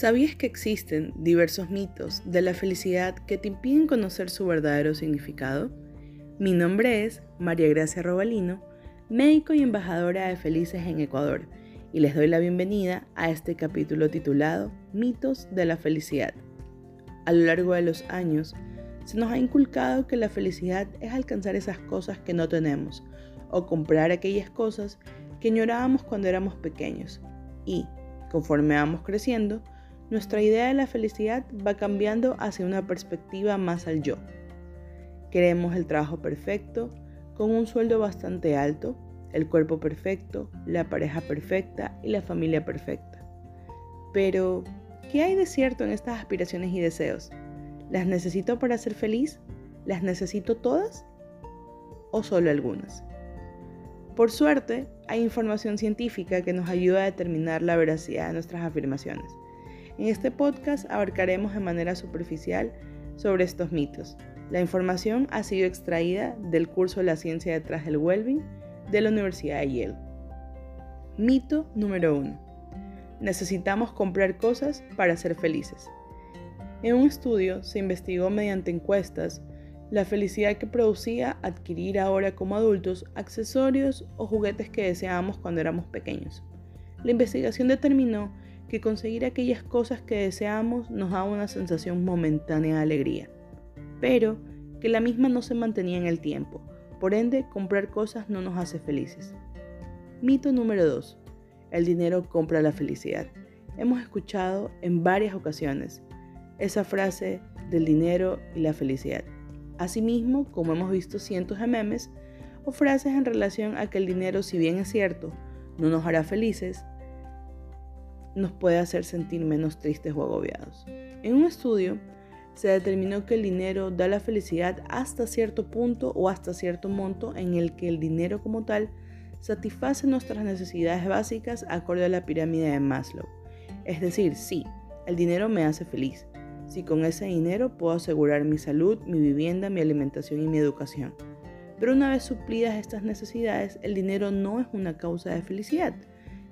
¿Sabías que existen diversos mitos de la felicidad que te impiden conocer su verdadero significado? Mi nombre es María Gracia Robalino, médico y embajadora de Felices en Ecuador, y les doy la bienvenida a este capítulo titulado Mitos de la Felicidad. A lo largo de los años, se nos ha inculcado que la felicidad es alcanzar esas cosas que no tenemos o comprar aquellas cosas que añorábamos cuando éramos pequeños y, conforme vamos creciendo, nuestra idea de la felicidad va cambiando hacia una perspectiva más al yo. Queremos el trabajo perfecto, con un sueldo bastante alto, el cuerpo perfecto, la pareja perfecta y la familia perfecta. Pero, ¿qué hay de cierto en estas aspiraciones y deseos? ¿Las necesito para ser feliz? ¿Las necesito todas? ¿O solo algunas? Por suerte, hay información científica que nos ayuda a determinar la veracidad de nuestras afirmaciones. En este podcast abarcaremos de manera superficial sobre estos mitos. La información ha sido extraída del curso La ciencia detrás del well de la Universidad de Yale. Mito número 1. Necesitamos comprar cosas para ser felices. En un estudio se investigó mediante encuestas la felicidad que producía adquirir ahora como adultos accesorios o juguetes que deseábamos cuando éramos pequeños. La investigación determinó que conseguir aquellas cosas que deseamos nos da una sensación momentánea de alegría, pero que la misma no se mantenía en el tiempo, por ende comprar cosas no nos hace felices. Mito número 2. El dinero compra la felicidad. Hemos escuchado en varias ocasiones esa frase del dinero y la felicidad. Asimismo, como hemos visto cientos de memes o frases en relación a que el dinero, si bien es cierto, no nos hará felices, nos puede hacer sentir menos tristes o agobiados. En un estudio se determinó que el dinero da la felicidad hasta cierto punto o hasta cierto monto en el que el dinero como tal satisface nuestras necesidades básicas acorde a la pirámide de Maslow. Es decir, sí, el dinero me hace feliz. Si con ese dinero puedo asegurar mi salud, mi vivienda, mi alimentación y mi educación. Pero una vez suplidas estas necesidades, el dinero no es una causa de felicidad,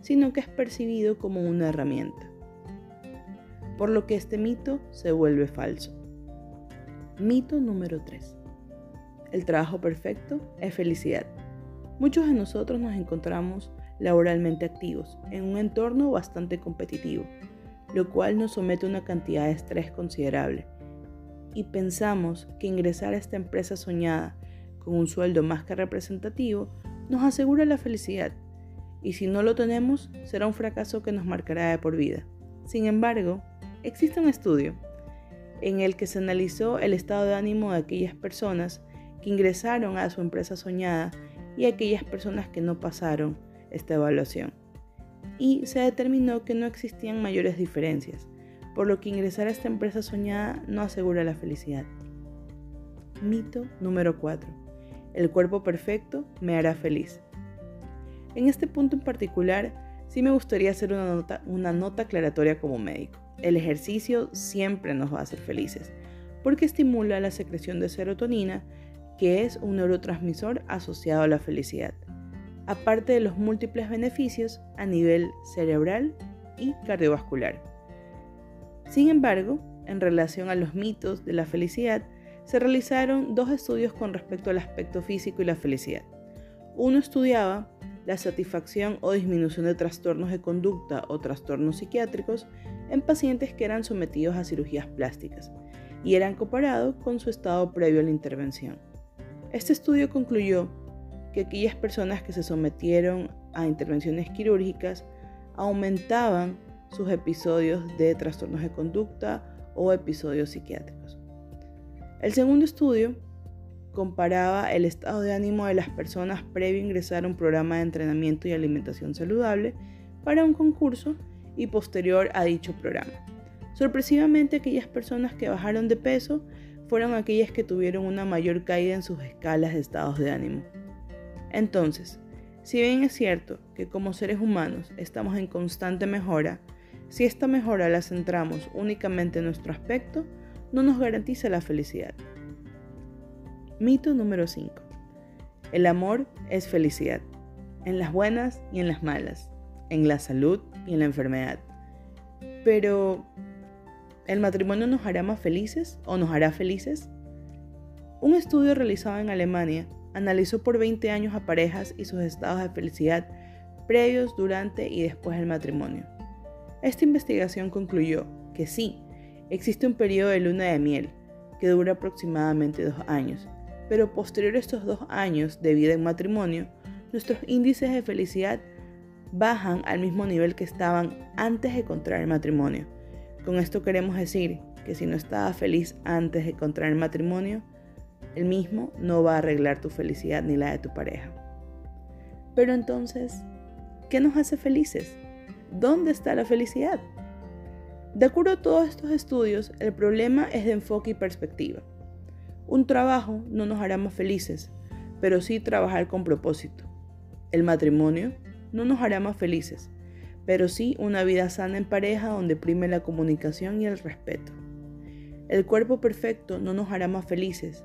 sino que es percibido como una herramienta. Por lo que este mito se vuelve falso. Mito número 3. El trabajo perfecto es felicidad. Muchos de nosotros nos encontramos laboralmente activos en un entorno bastante competitivo, lo cual nos somete a una cantidad de estrés considerable. Y pensamos que ingresar a esta empresa soñada con un sueldo más que representativo nos asegura la felicidad y si no lo tenemos, será un fracaso que nos marcará de por vida. Sin embargo, existe un estudio en el que se analizó el estado de ánimo de aquellas personas que ingresaron a su empresa soñada y aquellas personas que no pasaron esta evaluación. Y se determinó que no existían mayores diferencias, por lo que ingresar a esta empresa soñada no asegura la felicidad. Mito número 4. El cuerpo perfecto me hará feliz. En este punto en particular, sí me gustaría hacer una nota, una nota aclaratoria como médico. El ejercicio siempre nos va a hacer felices, porque estimula la secreción de serotonina, que es un neurotransmisor asociado a la felicidad, aparte de los múltiples beneficios a nivel cerebral y cardiovascular. Sin embargo, en relación a los mitos de la felicidad, se realizaron dos estudios con respecto al aspecto físico y la felicidad. Uno estudiaba la satisfacción o disminución de trastornos de conducta o trastornos psiquiátricos en pacientes que eran sometidos a cirugías plásticas y eran comparados con su estado previo a la intervención. Este estudio concluyó que aquellas personas que se sometieron a intervenciones quirúrgicas aumentaban sus episodios de trastornos de conducta o episodios psiquiátricos. El segundo estudio comparaba el estado de ánimo de las personas previo a ingresar a un programa de entrenamiento y alimentación saludable para un concurso y posterior a dicho programa. Sorpresivamente, aquellas personas que bajaron de peso fueron aquellas que tuvieron una mayor caída en sus escalas de estados de ánimo. Entonces, si bien es cierto que como seres humanos estamos en constante mejora, si esta mejora la centramos únicamente en nuestro aspecto, no nos garantiza la felicidad. Mito número 5. El amor es felicidad, en las buenas y en las malas, en la salud y en la enfermedad. Pero, ¿el matrimonio nos hará más felices o nos hará felices? Un estudio realizado en Alemania analizó por 20 años a parejas y sus estados de felicidad previos, durante y después del matrimonio. Esta investigación concluyó que sí, existe un periodo de luna de miel, que dura aproximadamente dos años, pero posterior a estos dos años de vida en matrimonio, nuestros índices de felicidad bajan al mismo nivel que estaban antes de contraer matrimonio. Con esto queremos decir que si no estabas feliz antes de contraer matrimonio, el mismo no va a arreglar tu felicidad ni la de tu pareja. Pero entonces, ¿qué nos hace felices? ¿Dónde está la felicidad? De acuerdo a todos estos estudios, el problema es de enfoque y perspectiva. Un trabajo no nos hará más felices, pero sí trabajar con propósito. El matrimonio no nos hará más felices, pero sí una vida sana en pareja donde prime la comunicación y el respeto. El cuerpo perfecto no nos hará más felices,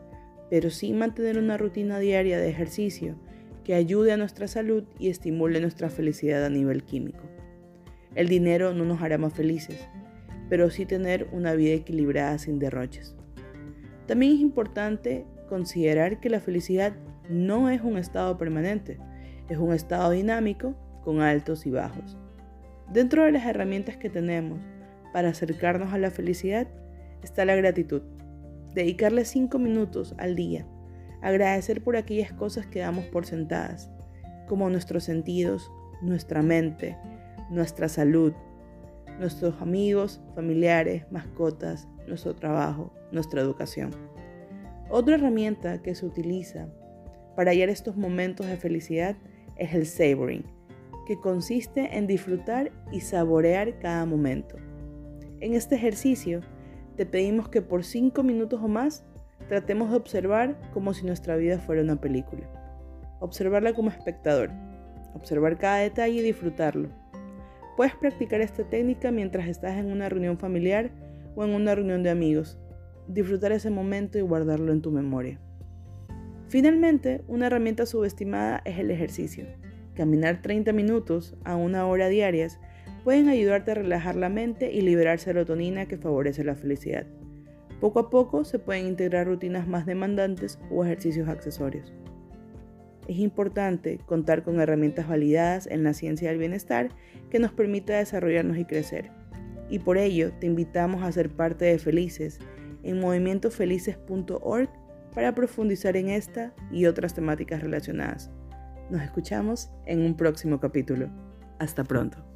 pero sí mantener una rutina diaria de ejercicio que ayude a nuestra salud y estimule nuestra felicidad a nivel químico. El dinero no nos hará más felices, pero sí tener una vida equilibrada sin derroches. También es importante considerar que la felicidad no es un estado permanente, es un estado dinámico con altos y bajos. Dentro de las herramientas que tenemos para acercarnos a la felicidad está la gratitud. Dedicarle 5 minutos al día. Agradecer por aquellas cosas que damos por sentadas, como nuestros sentidos, nuestra mente, nuestra salud, nuestros amigos, familiares, mascotas, nuestro trabajo, nuestra educación. Otra herramienta que se utiliza para hallar estos momentos de felicidad es el savoring, que consiste en disfrutar y saborear cada momento. En este ejercicio te pedimos que por 5 minutos o más tratemos de observar como si nuestra vida fuera una película. Observarla como espectador, observar cada detalle y disfrutarlo. Puedes practicar esta técnica mientras estás en una reunión familiar o en una reunión de amigos. Disfrutar ese momento y guardarlo en tu memoria. Finalmente, una herramienta subestimada es el ejercicio. Caminar 30 minutos a una hora diarias pueden ayudarte a relajar la mente y liberar serotonina que favorece la felicidad. Poco a poco se pueden integrar rutinas más demandantes o ejercicios accesorios. Es importante contar con herramientas validadas en la ciencia del bienestar que nos permita desarrollarnos y crecer. Y por ello te invitamos a ser parte de Felices en movimientofelices.org para profundizar en esta y otras temáticas relacionadas. Nos escuchamos en un próximo capítulo. Hasta pronto.